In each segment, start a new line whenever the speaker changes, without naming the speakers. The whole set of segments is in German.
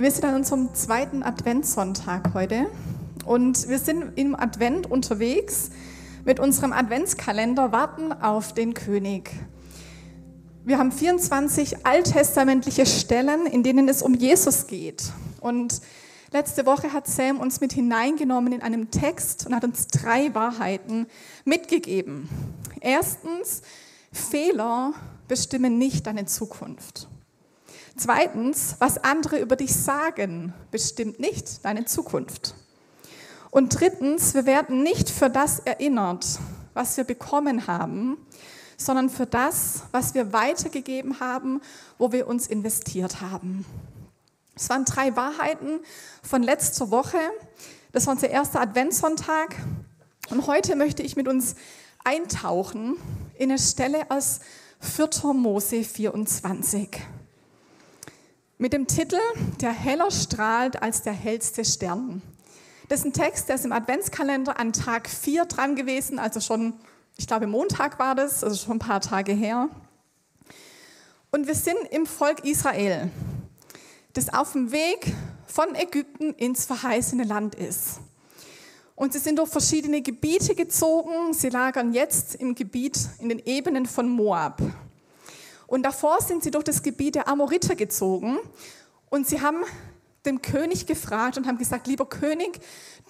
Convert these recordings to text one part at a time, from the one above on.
Wir sind an unserem zweiten Adventssonntag heute und wir sind im Advent unterwegs mit unserem Adventskalender Warten auf den König. Wir haben 24 alttestamentliche Stellen, in denen es um Jesus geht. Und letzte Woche hat Sam uns mit hineingenommen in einem Text und hat uns drei Wahrheiten mitgegeben. Erstens, Fehler bestimmen nicht deine Zukunft. Zweitens, was andere über dich sagen, bestimmt nicht deine Zukunft. Und drittens, wir werden nicht für das erinnert, was wir bekommen haben, sondern für das, was wir weitergegeben haben, wo wir uns investiert haben. Es waren drei Wahrheiten von letzter Woche. Das war unser erster Adventssonntag. Und heute möchte ich mit uns eintauchen in eine Stelle aus 4. Mose 24 mit dem Titel Der heller strahlt als der hellste Stern. Das ist ein Text, der ist im Adventskalender an Tag 4 dran gewesen, also schon, ich glaube Montag war das, also schon ein paar Tage her. Und wir sind im Volk Israel, das auf dem Weg von Ägypten ins verheißene Land ist. Und sie sind durch verschiedene Gebiete gezogen. Sie lagern jetzt im Gebiet in den Ebenen von Moab. Und davor sind sie durch das Gebiet der Amoriter gezogen und sie haben den König gefragt und haben gesagt, lieber König,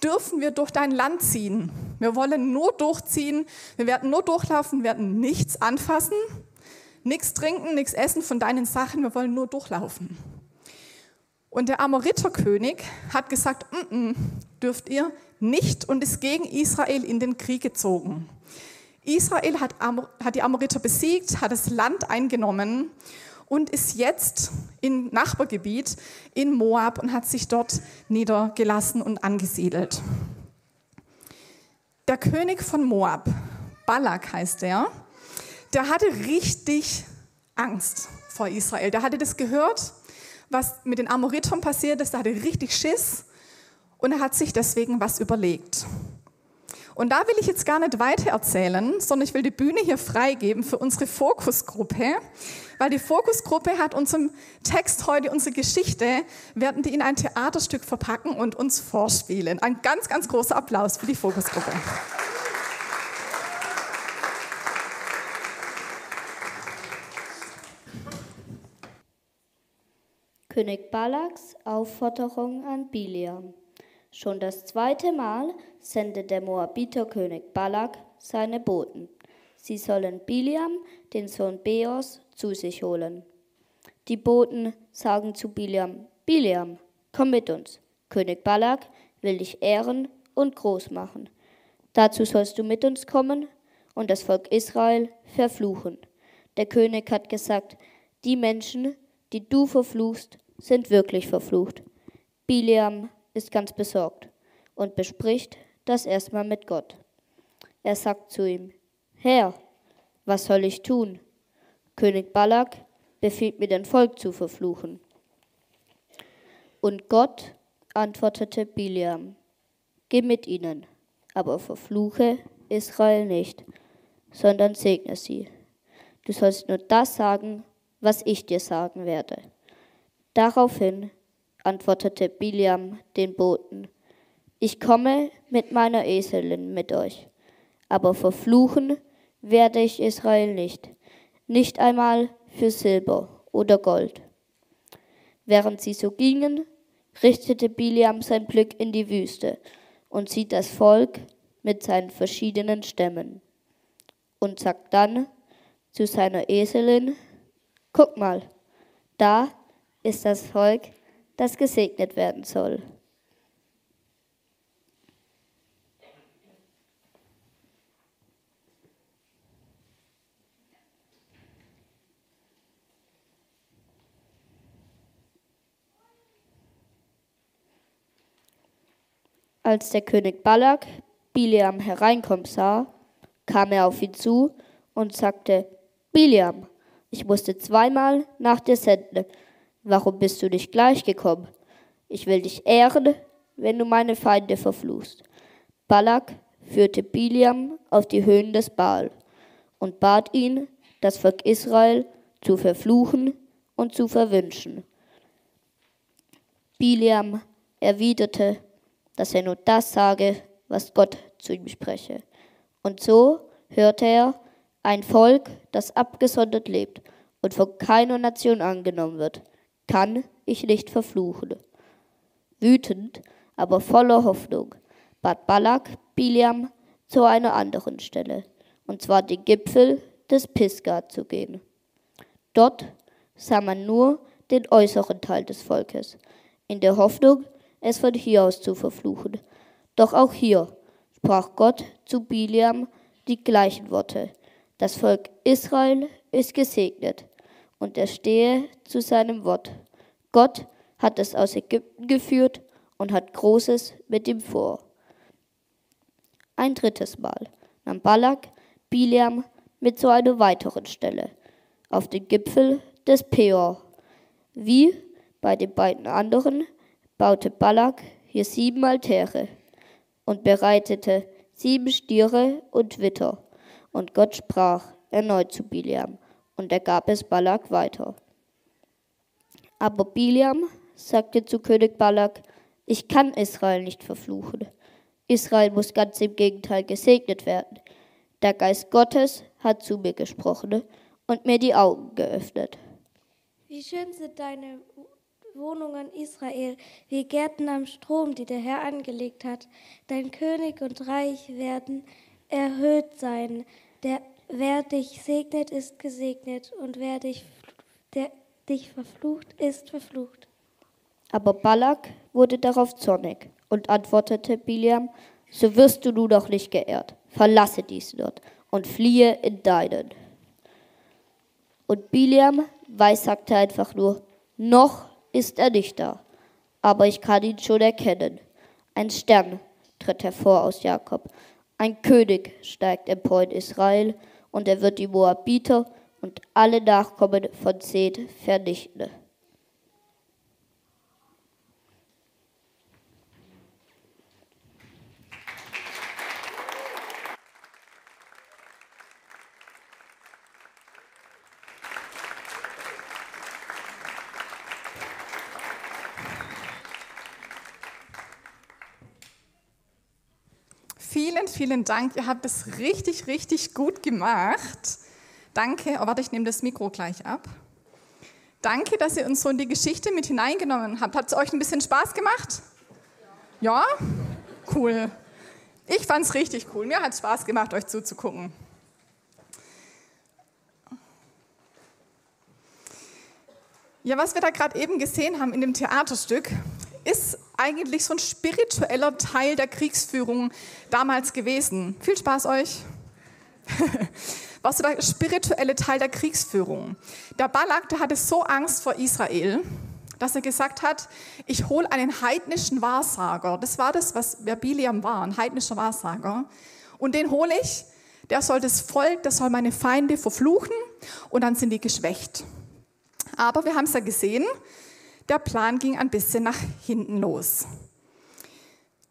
dürfen wir durch dein Land ziehen? Wir wollen nur durchziehen, wir werden nur durchlaufen, werden nichts anfassen, nichts trinken, nichts essen von deinen Sachen, wir wollen nur durchlaufen. Und der Amoriterkönig hat gesagt, mm -mm, dürft ihr nicht und ist gegen Israel in den Krieg gezogen. Israel hat, hat die Amoriter besiegt, hat das Land eingenommen und ist jetzt im Nachbargebiet in Moab und hat sich dort niedergelassen und angesiedelt. Der König von Moab, Balak heißt er, der hatte richtig Angst vor Israel. Der hatte das gehört, was mit den Amoritern passiert ist, der hatte richtig Schiss und er hat sich deswegen was überlegt. Und da will ich jetzt gar nicht weiter erzählen, sondern ich will die Bühne hier freigeben für unsere Fokusgruppe, weil die Fokusgruppe hat unserem Text heute, unsere Geschichte, werden die in ein Theaterstück verpacken und uns vorspielen. Ein ganz, ganz großer Applaus für die Fokusgruppe.
König Balaks Aufforderung an Biliam. Schon das zweite Mal sendet der Moabiterkönig Balak seine Boten. Sie sollen Biliam, den Sohn Beos, zu sich holen. Die Boten sagen zu Biliam, Biliam, komm mit uns. König Balak will dich ehren und groß machen. Dazu sollst du mit uns kommen und das Volk Israel verfluchen. Der König hat gesagt, die Menschen, die du verfluchst, sind wirklich verflucht. Biliam ist ganz besorgt und bespricht das erstmal mit Gott. Er sagt zu ihm, Herr, was soll ich tun? König Balak befiehlt mir, den Volk zu verfluchen. Und Gott antwortete Biliam, Geh mit ihnen, aber verfluche Israel nicht, sondern segne sie. Du sollst nur das sagen, was ich dir sagen werde. Daraufhin antwortete Biliam den Boten, ich komme mit meiner Eselin mit euch, aber verfluchen werde ich Israel nicht, nicht einmal für Silber oder Gold. Während sie so gingen, richtete Biliam sein Blick in die Wüste und sieht das Volk mit seinen verschiedenen Stämmen und sagt dann zu seiner Eselin, guck mal, da ist das Volk, das gesegnet werden soll. Als der König Balak Biliam hereinkommen sah, kam er auf ihn zu und sagte, Biliam, ich musste zweimal nach dir senden, Warum bist du nicht gleich gekommen? Ich will dich ehren, wenn du meine Feinde verfluchst. Balak führte Biliam auf die Höhen des Baal und bat ihn, das Volk Israel zu verfluchen und zu verwünschen. Biliam erwiderte, dass er nur das sage, was Gott zu ihm spreche. Und so hörte er, ein Volk, das abgesondert lebt und von keiner Nation angenommen wird, kann ich nicht verfluchen. Wütend, aber voller Hoffnung, bat Balak Biliam zu einer anderen Stelle, und zwar den Gipfel des Pisgah zu gehen. Dort sah man nur den äußeren Teil des Volkes, in der Hoffnung, es von hier aus zu verfluchen. Doch auch hier sprach Gott zu Biliam die gleichen Worte. Das Volk Israel ist gesegnet und er stehe zu seinem Wort. Gott hat es aus Ägypten geführt und hat Großes mit ihm vor. Ein drittes Mal nahm Balak Biliam mit zu einer weiteren Stelle, auf den Gipfel des Peor. Wie bei den beiden anderen baute Balak hier sieben Altäre und bereitete sieben Stiere und Witter. Und Gott sprach erneut zu Biliam, und er gab es Balak weiter. Aber Biliam sagte zu König Balak, ich kann Israel nicht verfluchen. Israel muss ganz im Gegenteil gesegnet werden. Der Geist Gottes hat zu mir gesprochen und mir die Augen geöffnet.
Wie schön sind deine Wohnungen Israel, wie Gärten am Strom, die der Herr angelegt hat. Dein König und Reich werden erhöht sein. Der, wer dich segnet, ist gesegnet, und wer dich, der dich verflucht, ist verflucht.
Aber Balak wurde darauf zornig und antwortete Biliam, so wirst du nun doch nicht geehrt. Verlasse dies dort und fliehe in deinen. Und Biliam weissagte einfach nur, noch ist er nicht da, aber ich kann ihn schon erkennen. Ein Stern tritt hervor aus Jakob, ein König steigt empor in Israel, und er wird die Moabiter und alle Nachkommen von Seth vernichten.
Vielen, vielen Dank. Ihr habt es richtig, richtig gut gemacht. Danke. Oh, warte, ich nehme das Mikro gleich ab. Danke, dass ihr uns so in die Geschichte mit hineingenommen habt. Hat es euch ein bisschen Spaß gemacht? Ja? Cool. Ich fand es richtig cool. Mir hat Spaß gemacht, euch zuzugucken. Ja, was wir da gerade eben gesehen haben in dem Theaterstück, ist eigentlich so ein spiritueller Teil der Kriegsführung damals gewesen. Viel Spaß euch. Was so der spirituelle Teil der Kriegsführung. Der Balak, der hatte so Angst vor Israel, dass er gesagt hat, ich hole einen heidnischen Wahrsager. Das war das, was wer Biliam war, ein heidnischer Wahrsager. Und den hole ich, der soll das Volk, der soll meine Feinde verfluchen und dann sind die geschwächt. Aber wir haben es ja gesehen, der Plan ging ein bisschen nach hinten los.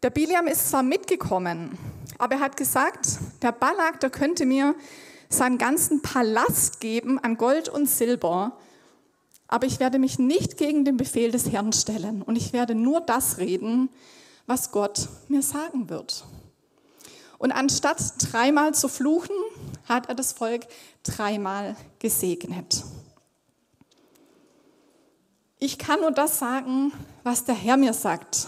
Der Biliam ist zwar mitgekommen, aber er hat gesagt, der Balak, der könnte mir seinen ganzen Palast geben an Gold und Silber, aber ich werde mich nicht gegen den Befehl des Herrn stellen und ich werde nur das reden, was Gott mir sagen wird. Und anstatt dreimal zu fluchen, hat er das Volk dreimal gesegnet. Ich kann nur das sagen, was der Herr mir sagt.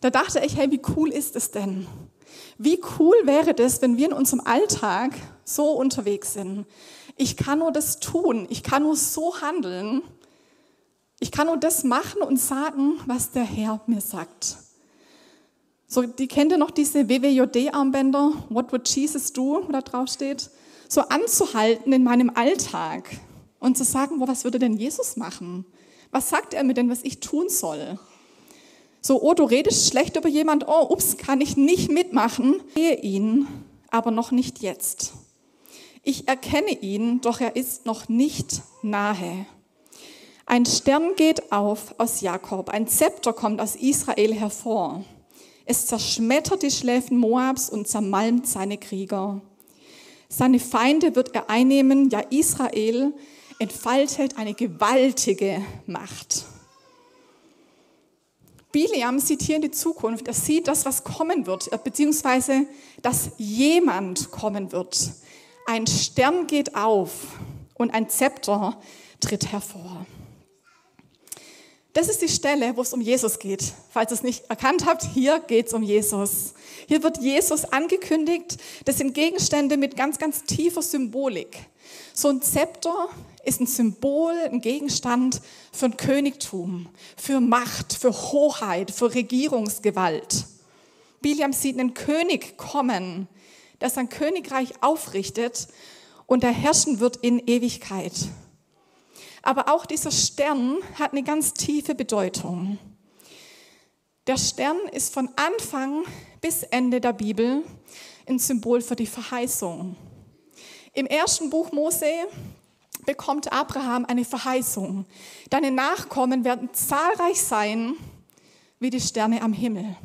Da dachte ich, hey, wie cool ist es denn? Wie cool wäre das, wenn wir in unserem Alltag so unterwegs sind? Ich kann nur das tun, ich kann nur so handeln, ich kann nur das machen und sagen, was der Herr mir sagt. So, die kennt ihr noch diese WWJD-Armbänder, What would Jesus do, wo da drauf steht? So anzuhalten in meinem Alltag und zu sagen, wo, was würde denn Jesus machen? Was sagt er mir denn, was ich tun soll? So, oh, du redest schlecht über jemand, oh, ups, kann ich nicht mitmachen. Ich sehe ihn, aber noch nicht jetzt. Ich erkenne ihn, doch er ist noch nicht nahe. Ein Stern geht auf aus Jakob, ein Zepter kommt aus Israel hervor. Es zerschmettert die Schläfen Moabs und zermalmt seine Krieger. Seine Feinde wird er einnehmen, ja Israel entfaltet eine gewaltige Macht. Biliam sieht hier in die Zukunft, er sieht das, was kommen wird, beziehungsweise dass jemand kommen wird. Ein Stern geht auf und ein Zepter tritt hervor. Das ist die Stelle, wo es um Jesus geht. Falls ihr es nicht erkannt habt, hier geht es um Jesus. Hier wird Jesus angekündigt. Das sind Gegenstände mit ganz, ganz tiefer Symbolik. So ein Zepter ist ein Symbol, ein Gegenstand für ein Königtum, für Macht, für Hoheit, für Regierungsgewalt. Biliam sieht einen König kommen, der sein Königreich aufrichtet und er herrschen wird in Ewigkeit. Aber auch dieser Stern hat eine ganz tiefe Bedeutung. Der Stern ist von Anfang bis Ende der Bibel ein Symbol für die Verheißung. Im ersten Buch Mose bekommt Abraham eine Verheißung. Deine Nachkommen werden zahlreich sein wie die Sterne am Himmel.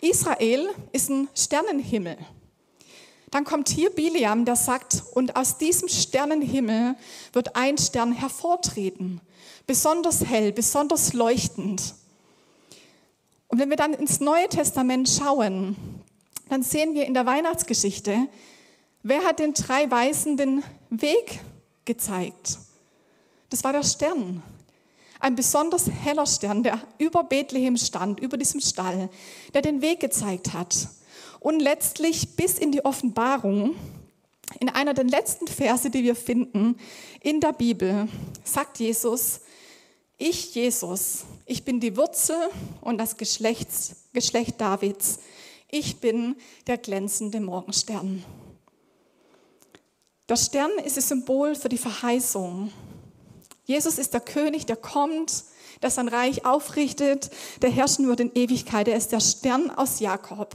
Israel ist ein Sternenhimmel. Dann kommt hier Biliam, der sagt, und aus diesem Sternenhimmel wird ein Stern hervortreten, besonders hell, besonders leuchtend. Und wenn wir dann ins Neue Testament schauen, dann sehen wir in der Weihnachtsgeschichte, wer hat den drei Weisen den Weg gezeigt? Das war der Stern. Ein besonders heller Stern, der über Bethlehem stand, über diesem Stall, der den Weg gezeigt hat. Und letztlich bis in die Offenbarung, in einer der letzten Verse, die wir finden in der Bibel, sagt Jesus, ich, Jesus, ich bin die Wurzel und das Geschlecht, Geschlecht Davids. Ich bin der glänzende Morgenstern. Der Stern ist das Symbol für die Verheißung. Jesus ist der König, der kommt, der sein Reich aufrichtet, der herrschen wird in Ewigkeit. Er ist der Stern aus Jakob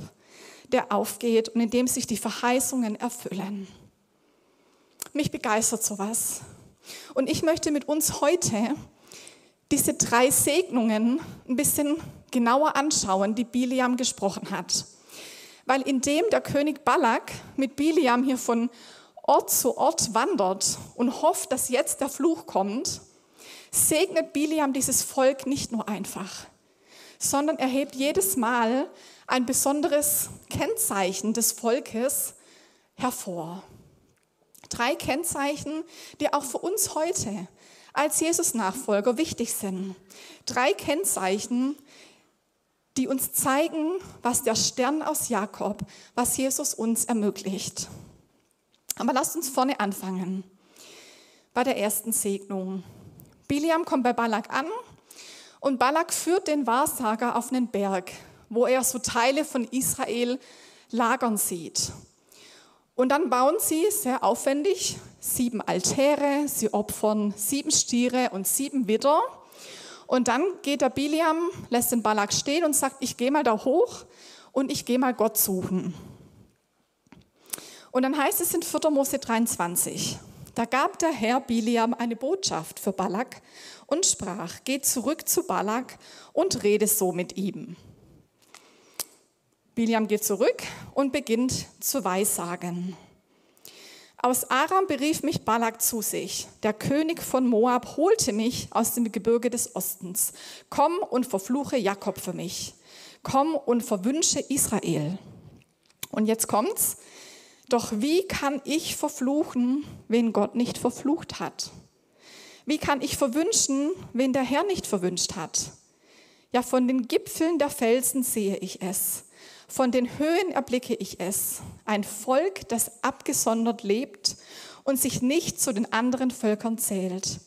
der aufgeht und in dem sich die Verheißungen erfüllen. Mich begeistert sowas. Und ich möchte mit uns heute diese drei Segnungen ein bisschen genauer anschauen, die Biliam gesprochen hat. Weil indem der König Balak mit Biliam hier von Ort zu Ort wandert und hofft, dass jetzt der Fluch kommt, segnet Biliam dieses Volk nicht nur einfach, sondern er hebt jedes Mal ein besonderes Kennzeichen des Volkes hervor. Drei Kennzeichen, die auch für uns heute als Jesus-Nachfolger wichtig sind. Drei Kennzeichen, die uns zeigen, was der Stern aus Jakob, was Jesus uns ermöglicht. Aber lasst uns vorne anfangen. Bei der ersten Segnung. Biliam kommt bei Balak an und Balak führt den Wahrsager auf einen Berg, wo er so Teile von Israel lagern sieht. Und dann bauen sie sehr aufwendig sieben Altäre, sie opfern sieben Stiere und sieben Widder. Und dann geht der Biliam, lässt den Balak stehen und sagt, ich gehe mal da hoch und ich gehe mal Gott suchen. Und dann heißt es in 4. Mose 23, da gab der Herr Biliam eine Botschaft für Balak und sprach, geh zurück zu Balak und rede so mit ihm. Biliam geht zurück und beginnt zu weissagen. Aus Aram berief mich Balak zu sich. Der König von Moab holte mich aus dem Gebirge des Ostens. Komm und verfluche Jakob für mich. Komm und verwünsche Israel. Und jetzt kommt's. Doch wie kann ich verfluchen, wen Gott nicht verflucht hat? Wie kann ich verwünschen, wen der Herr nicht verwünscht hat? Ja, von den Gipfeln der Felsen sehe ich es. Von den Höhen erblicke ich es, ein Volk, das abgesondert lebt und sich nicht zu den anderen Völkern zählt.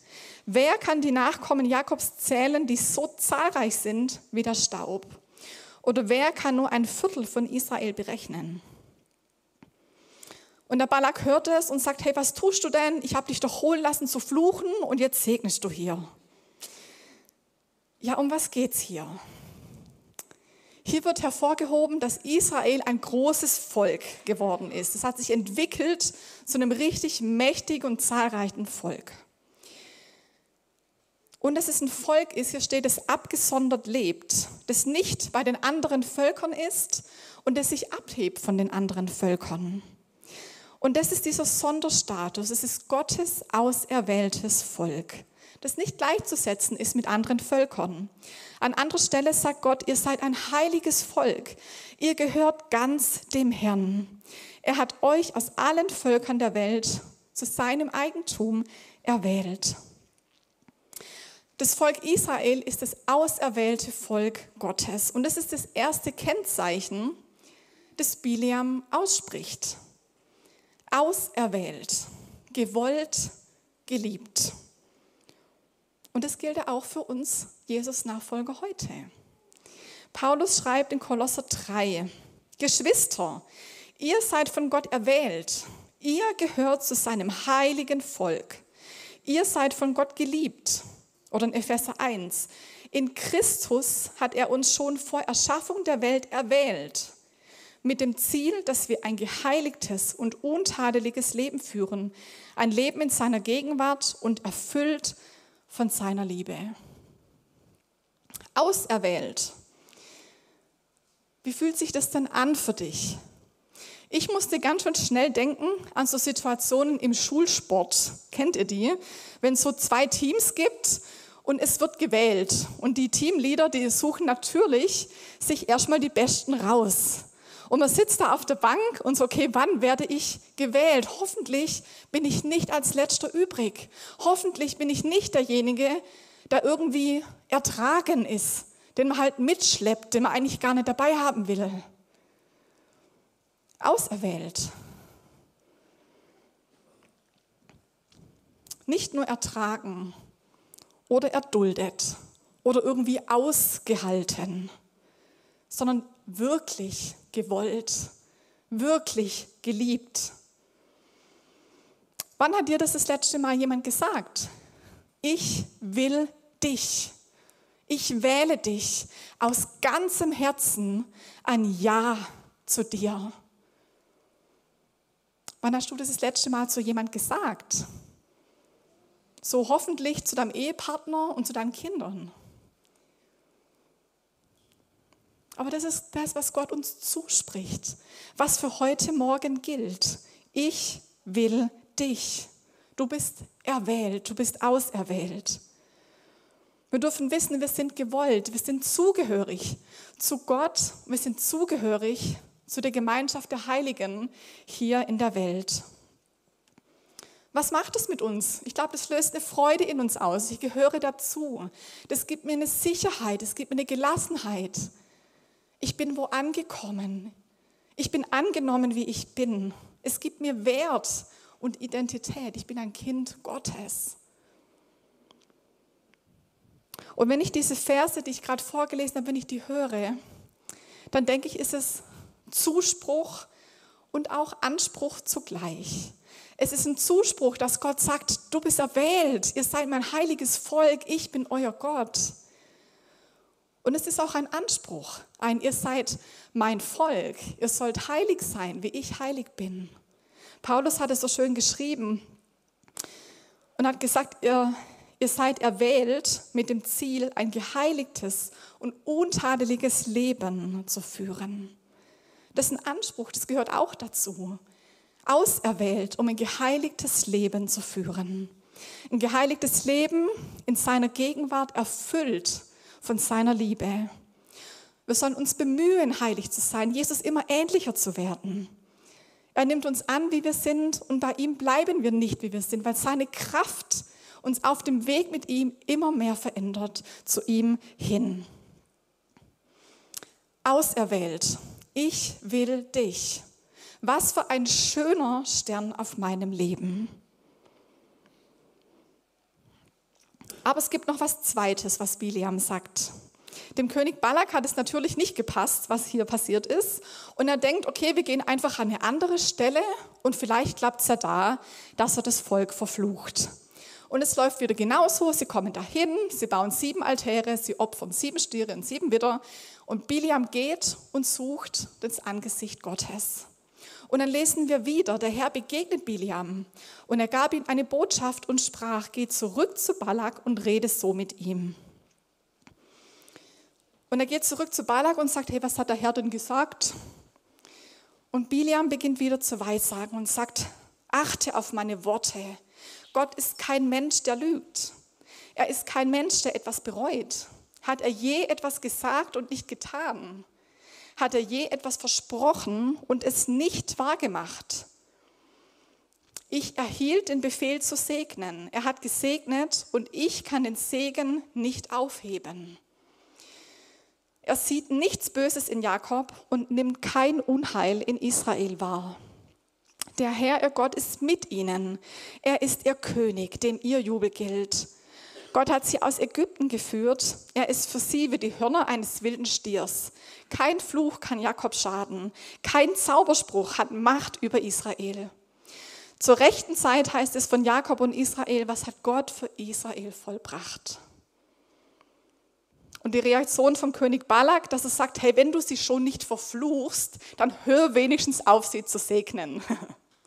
Wer kann die Nachkommen Jakobs zählen, die so zahlreich sind wie der Staub? Oder wer kann nur ein Viertel von Israel berechnen? Und der Balak hört es und sagt, hey, was tust du denn? Ich habe dich doch holen lassen zu fluchen und jetzt segnest du hier. Ja, um was geht's hier? Hier wird hervorgehoben, dass Israel ein großes Volk geworden ist. Es hat sich entwickelt zu einem richtig mächtigen und zahlreichen Volk. Und dass es ein Volk ist, hier steht, das abgesondert lebt, das nicht bei den anderen Völkern ist und das sich abhebt von den anderen Völkern. Und das ist dieser Sonderstatus, es ist Gottes auserwähltes Volk. das nicht gleichzusetzen ist mit anderen Völkern. An anderer Stelle sagt Gott, ihr seid ein heiliges Volk. Ihr gehört ganz dem Herrn. Er hat euch aus allen Völkern der Welt zu seinem Eigentum erwählt. Das Volk Israel ist das auserwählte Volk Gottes. Und das ist das erste Kennzeichen, das Biliam ausspricht. Auserwählt, gewollt, geliebt. Und das gilt auch für uns Jesus-Nachfolger heute. Paulus schreibt in Kolosser 3, Geschwister, ihr seid von Gott erwählt, ihr gehört zu seinem heiligen Volk, ihr seid von Gott geliebt. Oder in Epheser 1, in Christus hat er uns schon vor Erschaffung der Welt erwählt, mit dem Ziel, dass wir ein geheiligtes und untadeliges Leben führen, ein Leben in seiner Gegenwart und erfüllt von seiner Liebe. Auserwählt. Wie fühlt sich das denn an für dich? Ich musste ganz schön schnell denken an so Situationen im Schulsport. Kennt ihr die? Wenn es so zwei Teams gibt und es wird gewählt. Und die Teamleader, die suchen natürlich sich erstmal die Besten raus. Und man sitzt da auf der Bank und so, okay, wann werde ich gewählt? Hoffentlich bin ich nicht als Letzter übrig. Hoffentlich bin ich nicht derjenige, der irgendwie ertragen ist, den man halt mitschleppt, den man eigentlich gar nicht dabei haben will. Auserwählt. Nicht nur ertragen oder erduldet oder irgendwie ausgehalten, sondern wirklich gewollt, wirklich geliebt. Wann hat dir das das letzte Mal jemand gesagt? Ich will dich. Ich wähle dich aus ganzem Herzen ein Ja zu dir. Wann hast du das das letzte Mal zu jemand gesagt? So hoffentlich zu deinem Ehepartner und zu deinen Kindern. Aber das ist das, was Gott uns zuspricht, was für heute Morgen gilt. Ich will dich. Du bist erwählt, du bist auserwählt. Wir dürfen wissen, wir sind gewollt, wir sind zugehörig zu Gott, wir sind zugehörig zu der Gemeinschaft der Heiligen hier in der Welt. Was macht es mit uns? Ich glaube, das löst eine Freude in uns aus. Ich gehöre dazu. Das gibt mir eine Sicherheit, es gibt mir eine Gelassenheit. Ich bin wo angekommen. Ich bin angenommen, wie ich bin. Es gibt mir Wert und Identität. Ich bin ein Kind Gottes. Und wenn ich diese Verse, die ich gerade vorgelesen habe, wenn ich die höre, dann denke ich, ist es Zuspruch und auch Anspruch zugleich. Es ist ein Zuspruch, dass Gott sagt, du bist erwählt, ihr seid mein heiliges Volk, ich bin euer Gott. Und es ist auch ein Anspruch, ein ihr seid mein Volk, ihr sollt heilig sein, wie ich heilig bin. Paulus hat es so schön geschrieben und hat gesagt, ihr, ihr seid erwählt mit dem Ziel, ein geheiligtes und untadeliges Leben zu führen. Das ist ein Anspruch, das gehört auch dazu. Auserwählt, um ein geheiligtes Leben zu führen. Ein geheiligtes Leben in seiner Gegenwart erfüllt von seiner Liebe. Wir sollen uns bemühen, heilig zu sein, Jesus immer ähnlicher zu werden. Er nimmt uns an, wie wir sind, und bei ihm bleiben wir nicht, wie wir sind, weil seine Kraft uns auf dem Weg mit ihm immer mehr verändert zu ihm hin. Auserwählt, ich will dich. Was für ein schöner Stern auf meinem Leben. Aber es gibt noch was Zweites, was Biliam sagt. Dem König Balak hat es natürlich nicht gepasst, was hier passiert ist. Und er denkt, okay, wir gehen einfach an eine andere Stelle und vielleicht klappt es ja da, dass er das Volk verflucht. Und es läuft wieder genauso. Sie kommen dahin, sie bauen sieben Altäre, sie opfern sieben Stiere und sieben Widder. Und Biliam geht und sucht das Angesicht Gottes. Und dann lesen wir wieder, der Herr begegnet Biliam und er gab ihm eine Botschaft und sprach, geh zurück zu Balak und rede so mit ihm. Und er geht zurück zu Balak und sagt, hey, was hat der Herr denn gesagt? Und Biliam beginnt wieder zu weissagen und sagt, achte auf meine Worte. Gott ist kein Mensch, der lügt. Er ist kein Mensch, der etwas bereut. Hat er je etwas gesagt und nicht getan? Hat er je etwas versprochen und es nicht wahrgemacht? Ich erhielt den Befehl zu segnen. Er hat gesegnet und ich kann den Segen nicht aufheben. Er sieht nichts Böses in Jakob und nimmt kein Unheil in Israel wahr. Der Herr, ihr Gott, ist mit ihnen. Er ist ihr König, dem ihr Jubel gilt. Gott hat sie aus Ägypten geführt. Er ist für sie wie die Hörner eines wilden Stiers. Kein Fluch kann Jakob schaden. Kein Zauberspruch hat Macht über Israel. Zur rechten Zeit heißt es von Jakob und Israel, was hat Gott für Israel vollbracht? Und die Reaktion vom König Balak, dass er sagt, hey, wenn du sie schon nicht verfluchst, dann hör wenigstens auf, sie zu segnen.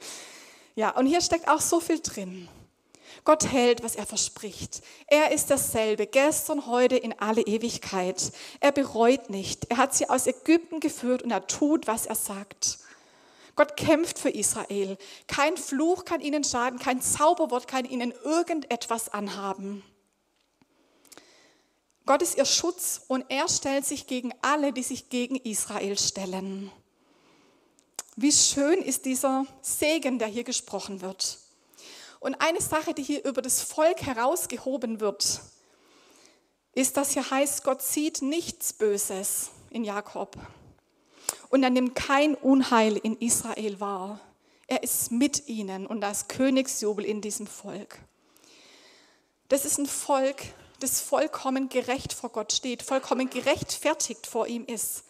ja, und hier steckt auch so viel drin. Gott hält, was er verspricht. Er ist dasselbe, gestern, heute, in alle Ewigkeit. Er bereut nicht. Er hat sie aus Ägypten geführt und er tut, was er sagt. Gott kämpft für Israel. Kein Fluch kann ihnen schaden, kein Zauberwort kann ihnen irgendetwas anhaben. Gott ist ihr Schutz und er stellt sich gegen alle, die sich gegen Israel stellen. Wie schön ist dieser Segen, der hier gesprochen wird. Und eine Sache, die hier über das Volk herausgehoben wird, ist, dass hier heißt, Gott sieht nichts Böses in Jakob. Und er nimmt kein Unheil in Israel wahr. Er ist mit ihnen und da Königsjubel in diesem Volk. Das ist ein Volk, das vollkommen gerecht vor Gott steht, vollkommen gerechtfertigt vor ihm ist.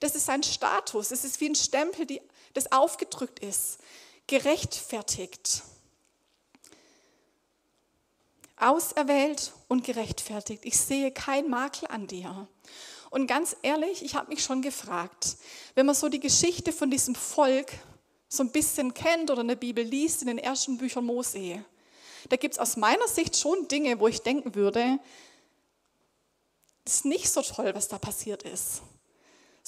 Das ist sein Status. Es ist wie ein Stempel, die, das aufgedrückt ist. Gerechtfertigt. Auserwählt und gerechtfertigt. Ich sehe keinen Makel an dir. Und ganz ehrlich, ich habe mich schon gefragt, wenn man so die Geschichte von diesem Volk so ein bisschen kennt oder in der Bibel liest, in den ersten Büchern Mose, da gibt es aus meiner Sicht schon Dinge, wo ich denken würde, ist nicht so toll, was da passiert ist.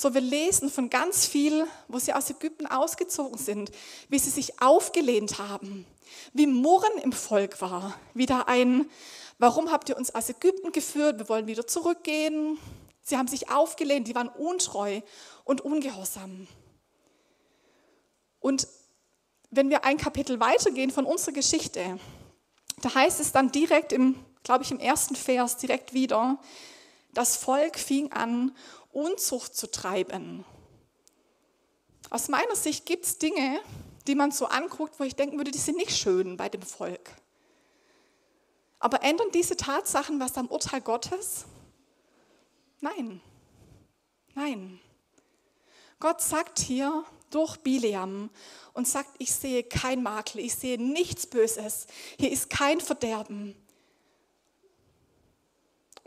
So, wir lesen von ganz viel, wo sie aus Ägypten ausgezogen sind, wie sie sich aufgelehnt haben, wie Murren im Volk war, wie da ein, warum habt ihr uns aus Ägypten geführt, wir wollen wieder zurückgehen. Sie haben sich aufgelehnt, die waren untreu und ungehorsam. Und wenn wir ein Kapitel weitergehen von unserer Geschichte, da heißt es dann direkt im, glaube ich, im ersten Vers direkt wieder, das Volk fing an, Unzucht zu treiben. Aus meiner Sicht gibt es Dinge, die man so anguckt, wo ich denken würde, die sind nicht schön bei dem Volk. Aber ändern diese Tatsachen was am Urteil Gottes? Nein. Nein. Gott sagt hier durch Bileam und sagt, ich sehe kein Makel, ich sehe nichts Böses, hier ist kein Verderben.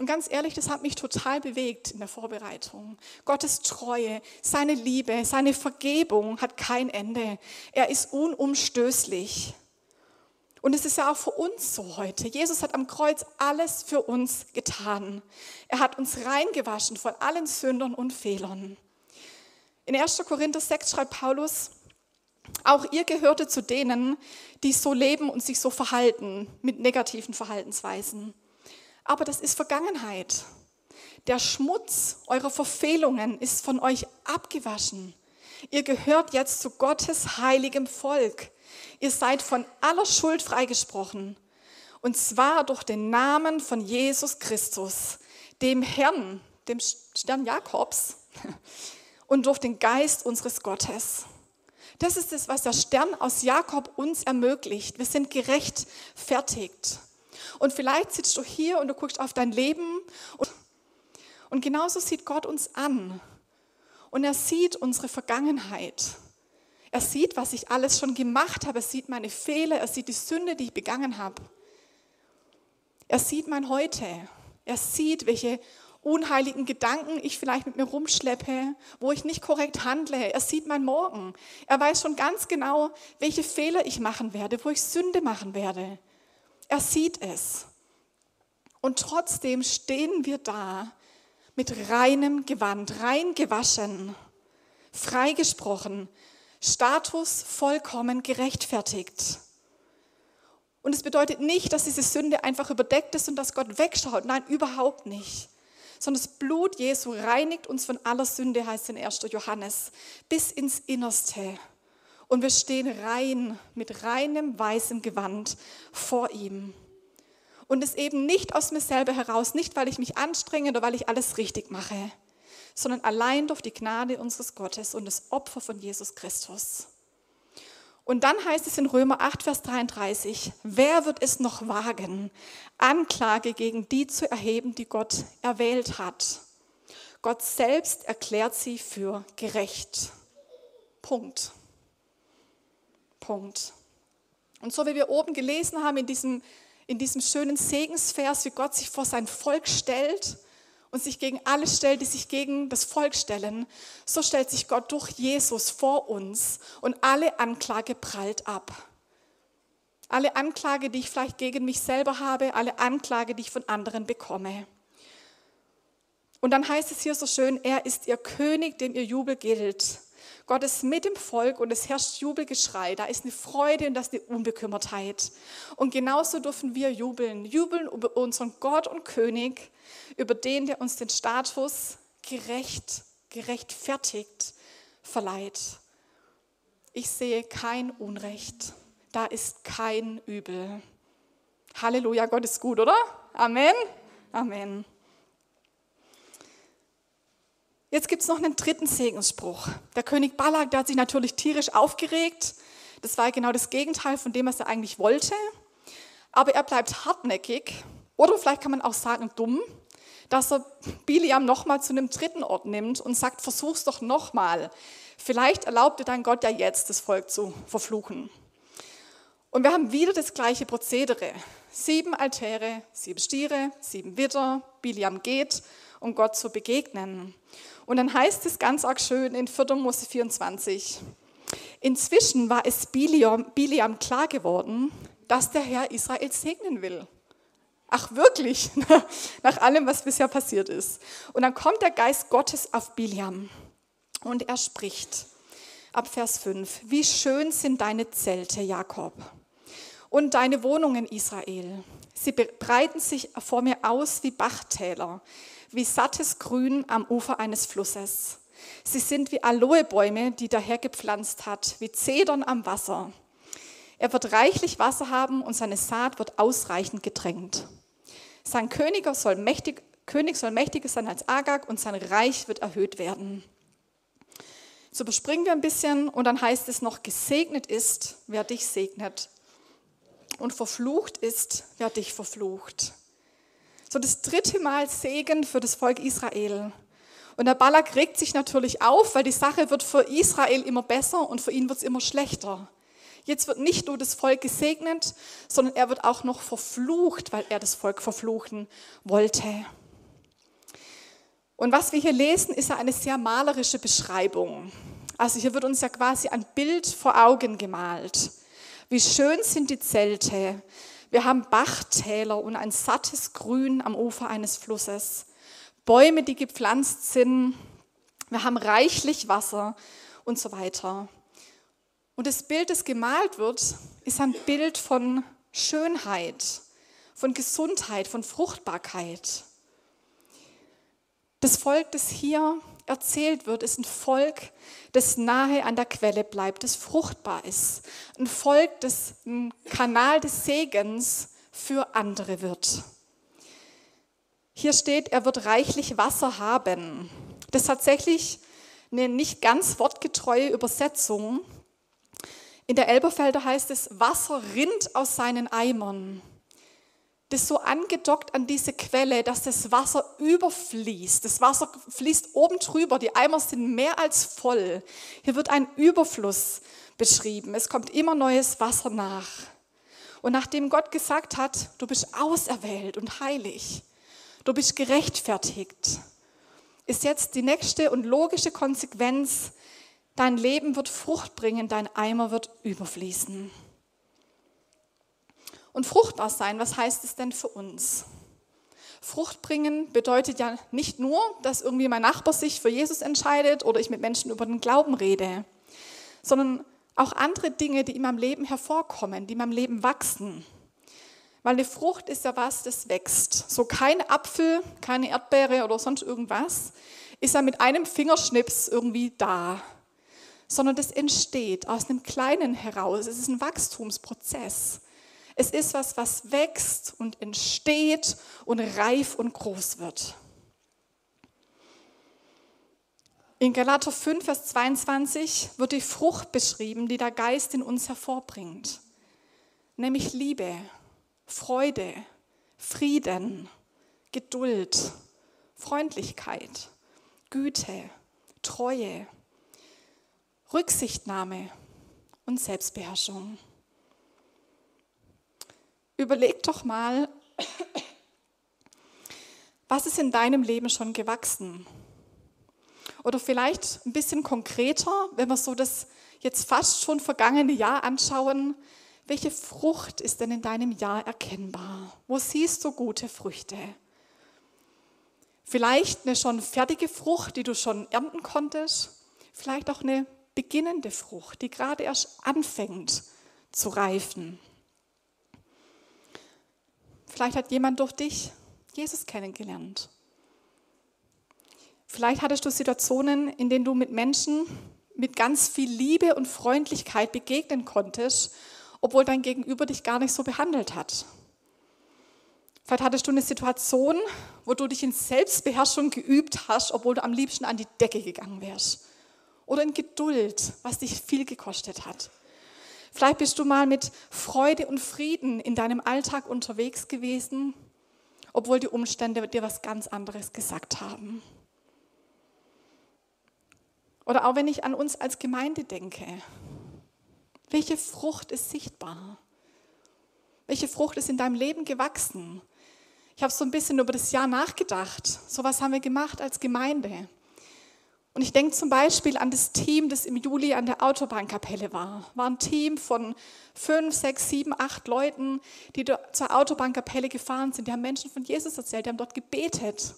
Und ganz ehrlich, das hat mich total bewegt in der Vorbereitung. Gottes Treue, seine Liebe, seine Vergebung hat kein Ende. Er ist unumstößlich. Und es ist ja auch für uns so heute. Jesus hat am Kreuz alles für uns getan. Er hat uns reingewaschen von allen Sündern und Fehlern. In 1. Korinther 6 schreibt Paulus, auch ihr gehörte zu denen, die so leben und sich so verhalten mit negativen Verhaltensweisen. Aber das ist Vergangenheit. Der Schmutz eurer Verfehlungen ist von euch abgewaschen. Ihr gehört jetzt zu Gottes heiligem Volk. Ihr seid von aller Schuld freigesprochen. Und zwar durch den Namen von Jesus Christus, dem Herrn, dem Stern Jakobs und durch den Geist unseres Gottes. Das ist es, was der Stern aus Jakob uns ermöglicht. Wir sind gerechtfertigt. Und vielleicht sitzt du hier und du guckst auf dein Leben und, und genauso sieht Gott uns an. Und er sieht unsere Vergangenheit. Er sieht, was ich alles schon gemacht habe. Er sieht meine Fehler. Er sieht die Sünde, die ich begangen habe. Er sieht mein Heute. Er sieht, welche unheiligen Gedanken ich vielleicht mit mir rumschleppe, wo ich nicht korrekt handle. Er sieht mein Morgen. Er weiß schon ganz genau, welche Fehler ich machen werde, wo ich Sünde machen werde. Er sieht es. Und trotzdem stehen wir da mit reinem Gewand, rein gewaschen, freigesprochen, Status vollkommen gerechtfertigt. Und es bedeutet nicht, dass diese Sünde einfach überdeckt ist und dass Gott wegschaut. Nein, überhaupt nicht. Sondern das Blut Jesu reinigt uns von aller Sünde, heißt in 1. Johannes, bis ins Innerste. Und wir stehen rein, mit reinem weißem Gewand vor ihm. Und es eben nicht aus mir selber heraus, nicht weil ich mich anstrenge oder weil ich alles richtig mache, sondern allein durch die Gnade unseres Gottes und das Opfer von Jesus Christus. Und dann heißt es in Römer 8, Vers 33, wer wird es noch wagen, Anklage gegen die zu erheben, die Gott erwählt hat? Gott selbst erklärt sie für gerecht. Punkt. Punkt. Und so wie wir oben gelesen haben in diesem, in diesem schönen Segensvers, wie Gott sich vor sein Volk stellt und sich gegen alle stellt, die sich gegen das Volk stellen, so stellt sich Gott durch Jesus vor uns und alle Anklage prallt ab. Alle Anklage, die ich vielleicht gegen mich selber habe, alle Anklage, die ich von anderen bekomme. Und dann heißt es hier so schön, er ist ihr König, dem ihr Jubel gilt. Gott ist mit dem Volk und es herrscht Jubelgeschrei. Da ist eine Freude und da ist eine Unbekümmertheit. Und genauso dürfen wir jubeln. Jubeln über unseren Gott und König, über den, der uns den Status gerecht, gerechtfertigt verleiht. Ich sehe kein Unrecht. Da ist kein Übel. Halleluja, Gott ist gut, oder? Amen. Amen. Jetzt gibt es noch einen dritten Segensspruch. Der König Balak, der hat sich natürlich tierisch aufgeregt. Das war genau das Gegenteil von dem, was er eigentlich wollte. Aber er bleibt hartnäckig oder vielleicht kann man auch sagen dumm, dass er Biliam nochmal zu einem dritten Ort nimmt und sagt, versuch's doch nochmal. Vielleicht erlaubt dir dein Gott ja jetzt, das Volk zu verfluchen. Und wir haben wieder das gleiche Prozedere. Sieben Altäre, sieben Stiere, sieben Widder, Biliam geht, um Gott zu begegnen. Und dann heißt es ganz arg schön in 4. Mose 24, inzwischen war es Biliam, Biliam klar geworden, dass der Herr Israel segnen will. Ach wirklich, nach allem, was bisher passiert ist. Und dann kommt der Geist Gottes auf Biliam und er spricht ab Vers 5, wie schön sind deine Zelte, Jakob, und deine Wohnungen, Israel. Sie breiten sich vor mir aus wie Bachtäler wie sattes Grün am Ufer eines Flusses. Sie sind wie Aloebäume, die der Herr gepflanzt hat, wie Zedern am Wasser. Er wird reichlich Wasser haben und seine Saat wird ausreichend gedrängt. Sein König soll, mächtig, König soll mächtiger sein als Agag und sein Reich wird erhöht werden. So überspringen wir ein bisschen und dann heißt es noch, gesegnet ist, wer dich segnet. Und verflucht ist, wer dich verflucht. So das dritte Mal Segen für das Volk Israel. Und der Balak regt sich natürlich auf, weil die Sache wird für Israel immer besser und für ihn wird es immer schlechter. Jetzt wird nicht nur das Volk gesegnet, sondern er wird auch noch verflucht, weil er das Volk verfluchen wollte. Und was wir hier lesen, ist ja eine sehr malerische Beschreibung. Also hier wird uns ja quasi ein Bild vor Augen gemalt. Wie schön sind die Zelte, wir haben Bachtäler und ein sattes Grün am Ufer eines Flusses. Bäume, die gepflanzt sind. Wir haben reichlich Wasser und so weiter. Und das Bild, das gemalt wird, ist ein Bild von Schönheit, von Gesundheit, von Fruchtbarkeit. Das Volk, das hier erzählt wird, ist ein Volk, das nahe an der Quelle bleibt, das fruchtbar ist. Ein Volk, das ein Kanal des Segens für andere wird. Hier steht, er wird reichlich Wasser haben. Das ist tatsächlich eine nicht ganz wortgetreue Übersetzung. In der Elberfelder heißt es, Wasser rinnt aus seinen Eimern das so angedockt an diese Quelle, dass das Wasser überfließt. Das Wasser fließt oben drüber, die Eimer sind mehr als voll. Hier wird ein Überfluss beschrieben. Es kommt immer neues Wasser nach. Und nachdem Gott gesagt hat, du bist auserwählt und heilig, du bist gerechtfertigt, ist jetzt die nächste und logische Konsequenz, dein Leben wird Frucht bringen, dein Eimer wird überfließen. Und fruchtbar sein, was heißt es denn für uns? Frucht bringen bedeutet ja nicht nur, dass irgendwie mein Nachbar sich für Jesus entscheidet oder ich mit Menschen über den Glauben rede, sondern auch andere Dinge, die in meinem Leben hervorkommen, die in meinem Leben wachsen. Weil eine Frucht ist ja was, das wächst. So kein Apfel, keine Erdbeere oder sonst irgendwas ist ja mit einem Fingerschnips irgendwie da, sondern das entsteht aus einem Kleinen heraus. Es ist ein Wachstumsprozess. Es ist was, was wächst und entsteht und reif und groß wird. In Galater 5, Vers 22 wird die Frucht beschrieben, die der Geist in uns hervorbringt, nämlich Liebe, Freude, Frieden, Geduld, Freundlichkeit, Güte, Treue, Rücksichtnahme und Selbstbeherrschung. Überleg doch mal, was ist in deinem Leben schon gewachsen? Oder vielleicht ein bisschen konkreter, wenn wir so das jetzt fast schon vergangene Jahr anschauen, welche Frucht ist denn in deinem Jahr erkennbar? Wo siehst du gute Früchte? Vielleicht eine schon fertige Frucht, die du schon ernten konntest. Vielleicht auch eine beginnende Frucht, die gerade erst anfängt zu reifen. Vielleicht hat jemand durch dich Jesus kennengelernt. Vielleicht hattest du Situationen, in denen du mit Menschen mit ganz viel Liebe und Freundlichkeit begegnen konntest, obwohl dein Gegenüber dich gar nicht so behandelt hat. Vielleicht hattest du eine Situation, wo du dich in Selbstbeherrschung geübt hast, obwohl du am liebsten an die Decke gegangen wärst. Oder in Geduld, was dich viel gekostet hat. Vielleicht bist du mal mit Freude und Frieden in deinem Alltag unterwegs gewesen, obwohl die Umstände dir was ganz anderes gesagt haben. Oder auch wenn ich an uns als Gemeinde denke. Welche Frucht ist sichtbar? Welche Frucht ist in deinem Leben gewachsen? Ich habe so ein bisschen über das Jahr nachgedacht. So was haben wir gemacht als Gemeinde. Und ich denke zum Beispiel an das Team, das im Juli an der Autobahnkapelle war. War ein Team von fünf, sechs, sieben, acht Leuten, die zur Autobahnkapelle gefahren sind. Die haben Menschen von Jesus erzählt, die haben dort gebetet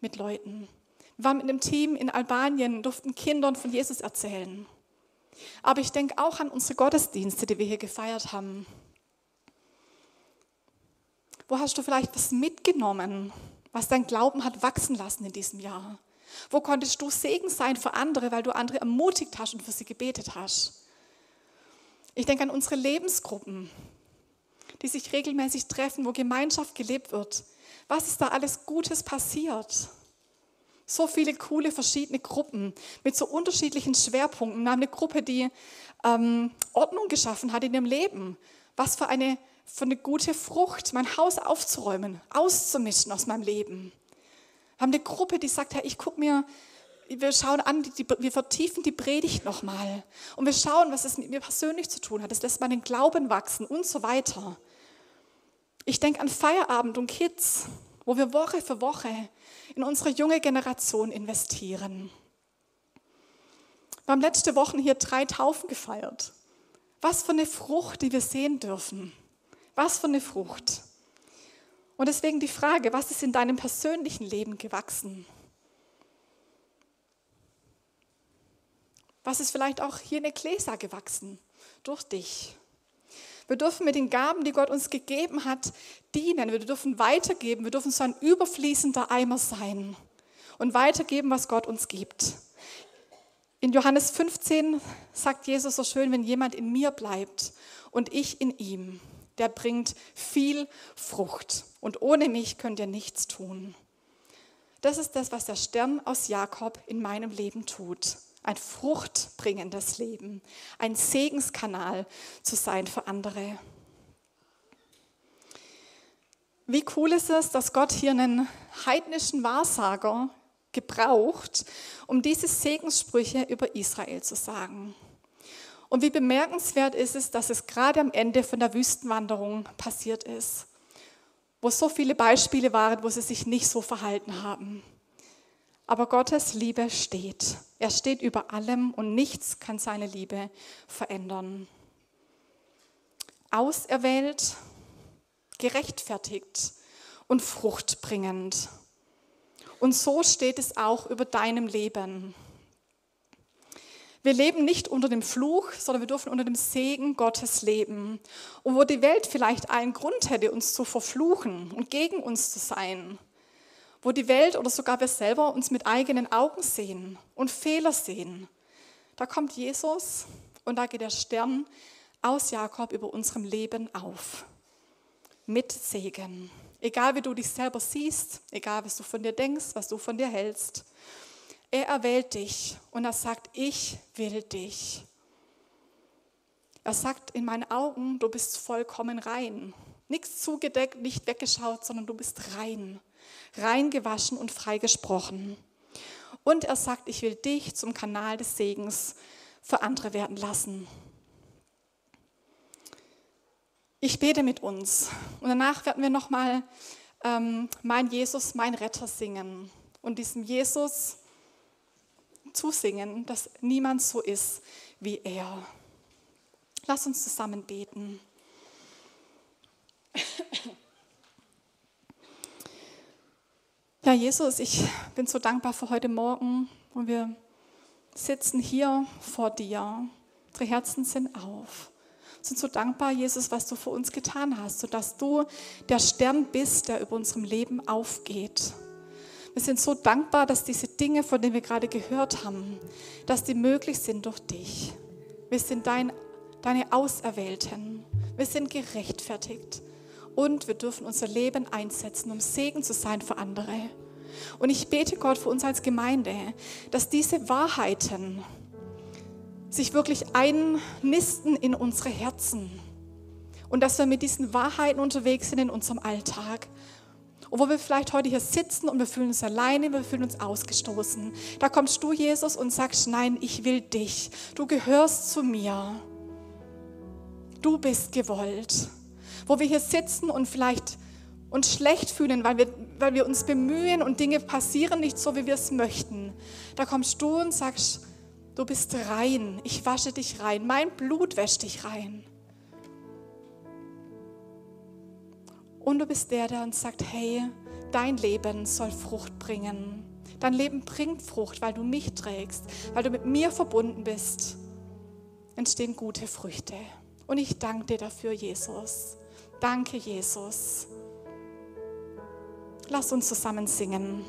mit Leuten. Wir waren mit einem Team in Albanien, durften Kindern von Jesus erzählen. Aber ich denke auch an unsere Gottesdienste, die wir hier gefeiert haben. Wo hast du vielleicht was mitgenommen, was dein Glauben hat wachsen lassen in diesem Jahr? Wo konntest du Segen sein für andere, weil du andere ermutigt hast und für sie gebetet hast? Ich denke an unsere Lebensgruppen, die sich regelmäßig treffen, wo Gemeinschaft gelebt wird. Was ist da alles Gutes passiert? So viele coole verschiedene Gruppen mit so unterschiedlichen Schwerpunkten. Wir haben eine Gruppe, die ähm, Ordnung geschaffen hat in ihrem Leben. Was für eine, für eine gute Frucht, mein Haus aufzuräumen, auszumischen aus meinem Leben. Wir haben eine Gruppe, die sagt, hey, ich gucke mir, wir schauen an, die, wir vertiefen die Predigt nochmal. Und wir schauen, was es mit mir persönlich zu tun hat. Das lässt meinen Glauben wachsen und so weiter. Ich denke an Feierabend und Kids, wo wir Woche für Woche in unsere junge Generation investieren. Wir haben letzte Woche hier drei Taufen gefeiert. Was für eine Frucht, die wir sehen dürfen. Was für eine Frucht. Und deswegen die Frage, was ist in deinem persönlichen Leben gewachsen? Was ist vielleicht auch hier in Ecclesia gewachsen? Durch dich. Wir dürfen mit den Gaben, die Gott uns gegeben hat, dienen. Wir dürfen weitergeben. Wir dürfen so ein überfließender Eimer sein und weitergeben, was Gott uns gibt. In Johannes 15 sagt Jesus so schön, wenn jemand in mir bleibt und ich in ihm, der bringt viel Frucht. Und ohne mich könnt ihr nichts tun. Das ist das, was der Stern aus Jakob in meinem Leben tut ein fruchtbringendes Leben, ein Segenskanal zu sein für andere. Wie cool ist es, dass Gott hier einen heidnischen Wahrsager gebraucht, um diese Segenssprüche über Israel zu sagen. Und wie bemerkenswert ist es, dass es gerade am Ende von der Wüstenwanderung passiert ist, wo so viele Beispiele waren, wo sie sich nicht so verhalten haben. Aber Gottes Liebe steht. Er steht über allem und nichts kann seine Liebe verändern. Auserwählt, gerechtfertigt und fruchtbringend. Und so steht es auch über deinem Leben. Wir leben nicht unter dem Fluch, sondern wir dürfen unter dem Segen Gottes leben. Und wo die Welt vielleicht einen Grund hätte, uns zu verfluchen und gegen uns zu sein, wo die Welt oder sogar wir selber uns mit eigenen Augen sehen und Fehler sehen, da kommt Jesus und da geht der Stern aus Jakob über unserem Leben auf. Mit Segen. Egal wie du dich selber siehst, egal was du von dir denkst, was du von dir hältst. Er erwählt dich und er sagt, ich will dich. Er sagt in meinen Augen, du bist vollkommen rein. Nichts zugedeckt, nicht weggeschaut, sondern du bist rein. Rein gewaschen und frei gesprochen. Und er sagt, ich will dich zum Kanal des Segens für andere werden lassen. Ich bete mit uns und danach werden wir nochmal ähm, Mein Jesus, mein Retter singen und diesem Jesus zusingen, dass niemand so ist wie er. Lass uns zusammen beten. Ja, Jesus, ich bin so dankbar für heute Morgen und wir sitzen hier vor dir. Unsere Herzen sind auf. Wir sind so dankbar, Jesus, was du für uns getan hast, sodass du der Stern bist, der über unserem Leben aufgeht. Wir sind so dankbar, dass diese Dinge, von denen wir gerade gehört haben, dass die möglich sind durch dich. Wir sind dein, deine Auserwählten. Wir sind gerechtfertigt. Und wir dürfen unser Leben einsetzen, um Segen zu sein für andere. Und ich bete Gott für uns als Gemeinde, dass diese Wahrheiten sich wirklich einnisten in unsere Herzen. Und dass wir mit diesen Wahrheiten unterwegs sind in unserem Alltag und wo wir vielleicht heute hier sitzen und wir fühlen uns alleine, wir fühlen uns ausgestoßen. Da kommst du, Jesus, und sagst, nein, ich will dich. Du gehörst zu mir. Du bist gewollt. Wo wir hier sitzen und vielleicht uns schlecht fühlen, weil wir, weil wir uns bemühen und Dinge passieren nicht so, wie wir es möchten. Da kommst du und sagst, du bist rein. Ich wasche dich rein. Mein Blut wäscht dich rein. Und du bist der, der uns sagt, hey, dein Leben soll Frucht bringen. Dein Leben bringt Frucht, weil du mich trägst, weil du mit mir verbunden bist. Entstehen gute Früchte. Und ich danke dir dafür, Jesus. Danke, Jesus. Lass uns zusammen singen.